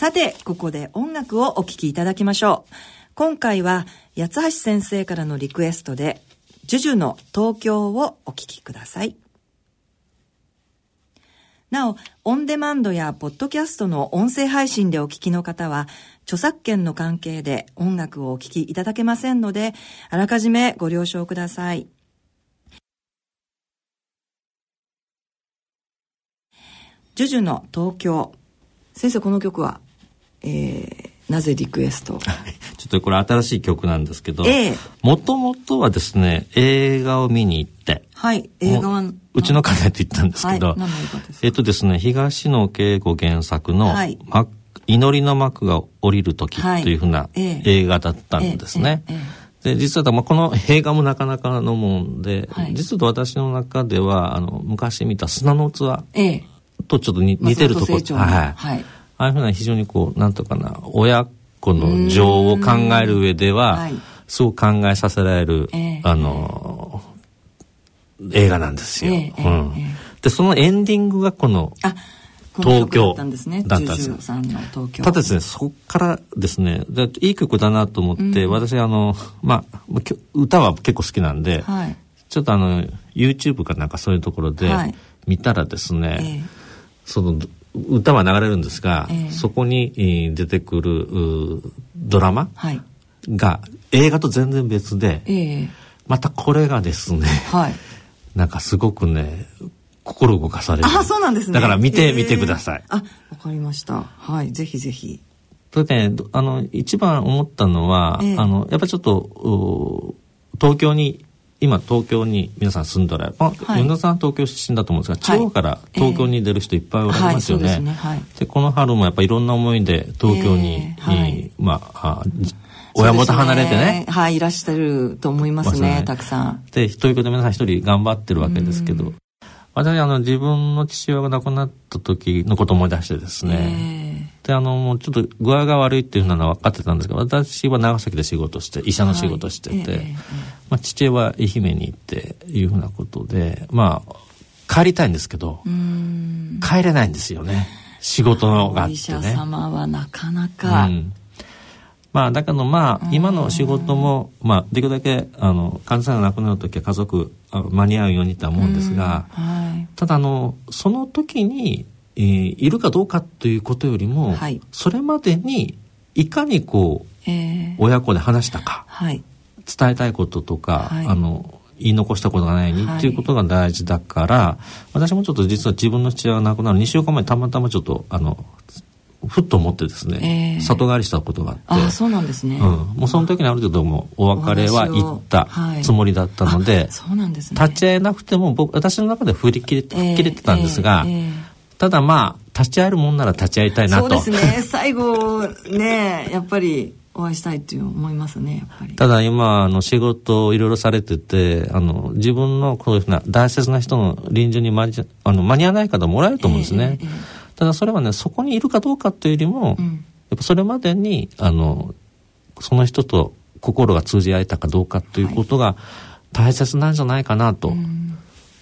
さて、ここで音楽をお聴きいただきましょう。今回は、八橋先生からのリクエストで、ジュジュの東京をお聴きください。なお、オンデマンドやポッドキャストの音声配信でお聞きの方は、著作権の関係で音楽をお聴きいただけませんので、あらかじめご了承ください。ジュジュの東京。先生、この曲は、えー、なぜリクエスト？ちょっとこれ新しい曲なんですけど、もともとはですね、映画を見に行って、はい、映画は、うちの家でと言ったんですけど、はい、えっとですね、東野圭吾原作の、はい、祈りの幕が降りる時というふうな映画だったんですね。で、実は、まあ、この映画もなかなかのもんで、はい、実は私の中では、あの、昔見た砂の器とちょっと似てるところ、はい。はいああいうふうな非常にこう、なんとかな、親子の情を考える上では、すごく考えさせられる、あの、映画なんですよ。うん。で、そのエンディングがこの、東京。だったんですね。ただですね、そこからですね、いい曲だなと思って、私あの、まあ、歌は結構好きなんで、ちょっとあの、YouTube かなんかそういうところで見たらですね、その、歌は流れるんですが、えー、そこに出てくるドラマが映画と全然別で、えー、またこれがですね、はい、なんかすごくね心動かされる。あそうなんですね。だから見てみてください、あわかりました。はいぜひぜひ。それで、ね、あの一番思ったのは、えー、あのやっぱりちょっと東京に今東京に皆さん住んだら、まあ、はい、さん東京出身だと思うんですが、地方から東京に出る人いっぱいおられますよね。はい、で、ねはい、この春もやっぱりいろんな思いで東京に、えー、まあ、親元離れてね、ね、はい、いらっしゃると思いますね、ね。たくさん。で、東京で皆さん一人頑張ってるわけですけど、私あの自分の父親が亡くなった時のことを思い出してですね、であのもうちょっと具合が悪いっていうのは分かってたんですけど私は長崎で仕事して医者の仕事してて、はい、まあ、父親は愛媛に行っていうふうなことでまあ帰りたいんですけど帰れないんですよね。仕事があってね。お医者様はなかなか、うん。まあ、だけどまあ、今の仕事も、まあ、できるだけ、あの、患者さんが亡くなる時は家族、間に合うようにとは思うんですが、はい、ただ、あの、その時に、えー、いるかどうかということよりも、はい、それまでに、いかにこう、えー、親子で話したか、はい、伝えたいこととか、はい、あの、言い残したことがないにっていうことが大事だから、私もちょっと実は自分の父親が亡くなる2週間前にたまたまちょっと、あの、ふっと思ってですね、えー、里帰りしたことがあって。あそうなんですね、うん、もうその時にある程度もお別れは言ったつもりだったのではい、そうなんですね、立ち会えなくても僕私の中で振り切れ吹っ切れてたんですが、えーえー、ただまあ立ち会えるもんなら立ち会いたいなと。そうですね。最後ねやっぱりお会いしたいっていう思いますねやっぱりただ今あの仕事をいろいろされててあの自分のこういうふうな大切な人の臨終に間あの間に合わない方もらえると思うんですね、えーえーただそれはね、そこにいるかどうかというよりも、うん、やっぱそれまでに、あの、その人と心が通じ合えたかどうかということが大切なんじゃないかなと、はい、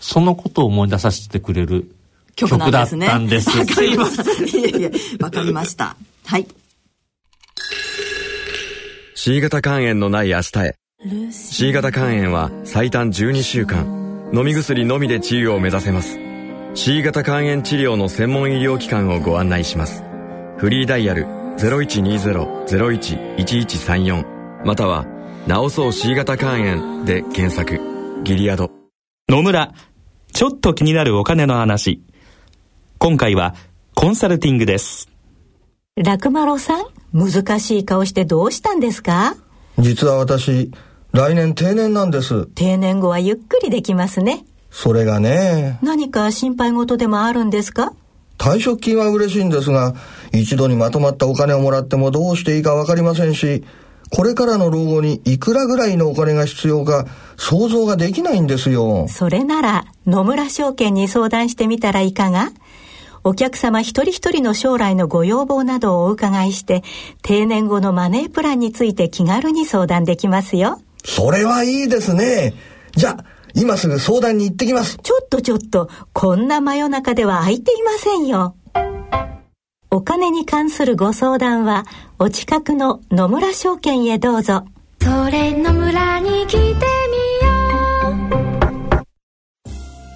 そのことを思い出させてくれる曲だったんです。わ、かります。いやいや、わかりました。はい。C 型肝炎のない明日へ。C 型肝炎は最短12週間、飲み薬のみで治癒を目指せます。C 型肝炎治療の専門医療機関をご案内します。フリーダイヤル0120-01-1134または、なおそう C 型肝炎で検索。ギリアド。野村、ちょっと気になるお金の話。今回はコンサルティングです。ラクマロさん、難しい顔してどうしたんですか？実は私、来年定年なんです。定年後はゆっくりできますね。それがね。何か心配事でもあるんですか？退職金は嬉しいんですが、一度にまとまったお金をもらってもどうしていいかわかりませんし、これからの老後にいくらぐらいのお金が必要か想像ができないんですよ。それなら野村証券に相談してみたらいかが？お客様一人一人の将来のご要望などをお伺いして、定年後のマネープランについて気軽に相談できますよ。それはいいですね。じゃあ、今すぐ相談に行ってきます。ちょっとちょっと、こんな真夜中では空いていませんよ。おお金に関するご相談は、お近くの野村証券へどうぞ。それ野村に来てみよう。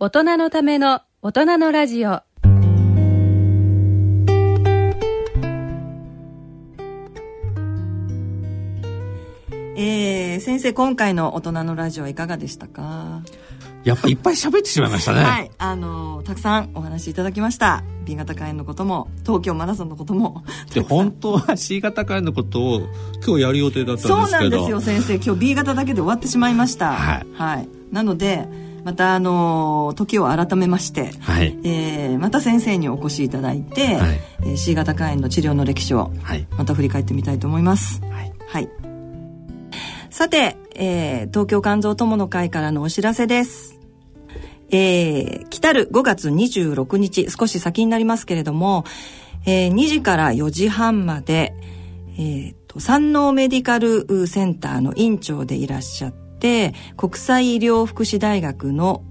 大人のための大人のラジオ。えー、先生今回の大人のラジオはいかがでしたか？やっぱいっぱい喋ってしまいましたね。はい。あの、たくさんお話いただきました。B 型肝炎のことも、東京マラソンのことも。で、本当は C 型肝炎のことを今日やる予定だったんですけど。そうなんですよ、先生。今日 B 型だけで終わってしまいました。はい。はい。なので、またあの時を改めまして、はい、えー、また先生にお越しいただいて、はい、えー、C 型肝炎の治療の歴史をまた振り返ってみたいと思います。はい、はい。さて、えー、東京肝臓友の会からのお知らせです。えー、来たる5月26日、少し先になりますけれども、えー、2時から4時半まで、えーと、山王メディカルセンターの院長でいらっしゃって、国際医療福祉大学の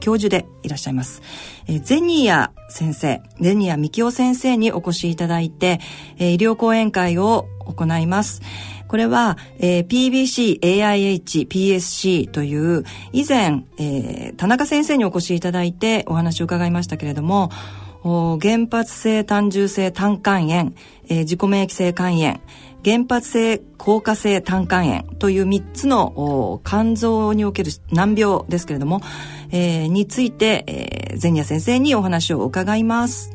教授でいらっしゃいます。え、ゼニア先生、ゼニア幹夫先生にお越しいただいて、え、医療講演会を行います。これは、えー、PBC、AIH、PSC という、以前、えー、田中先生にお越しいただいてお話を伺いましたけれども、原発性単純性胆管炎、えー、自己免疫性肝炎、原発性硬化性胆管炎という3つの肝臓における難病ですけれども、えー、について、えー、ゼニア先生にお話を伺います。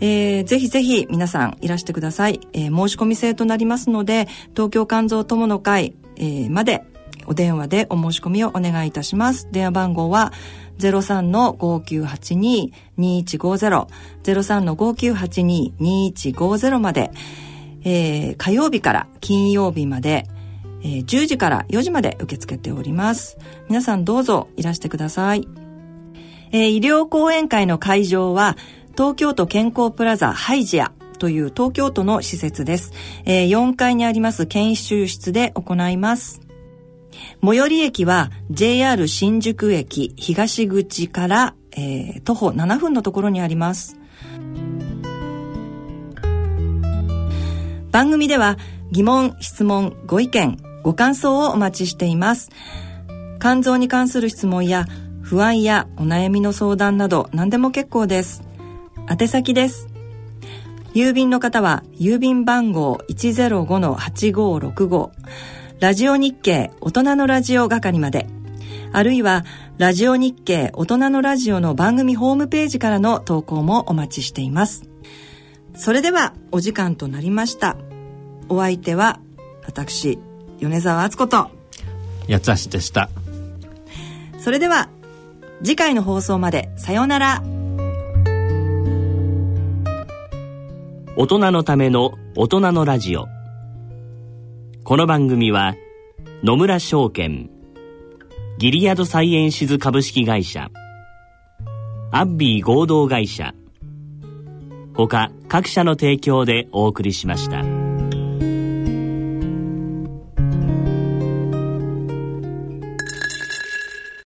えー、ぜひぜひ皆さんいらしてください。えー、申し込み制となりますので、東京肝臓友の会、えー、までお電話でお申し込みをお願いいたします。電話番号は03-5982-2150 03-5982-2150まで、えー、火曜日から金曜日まで、えー、10時から4時まで受け付けております。皆さんどうぞいらしてください。えー、医療講演会の会場は東京都健康プラザハイジアという東京都の施設です。えー、4階にあります研修室で行います。最寄り駅は JR 新宿駅東口から、えー、徒歩7分のところにあります。番組では疑問、質問、ご意見、ご感想をお待ちしています。肝臓に関する質問や不安やお悩みの相談など何でも結構です。宛先です。郵便の方は郵便番号105-8565ラジオ日経大人のラジオ係まであるいはラジオ日経大人のラジオの番組ホームページからの投稿もお待ちしています。それではお時間となりました。お相手は私米沢敦子と八橋でした。それでは次回の放送までさようなら。大人のための大人のラジオこの番組は野村証券ギリアドサイエンシズ株式会社アッビー合同会社他各社の提供でお送りしました。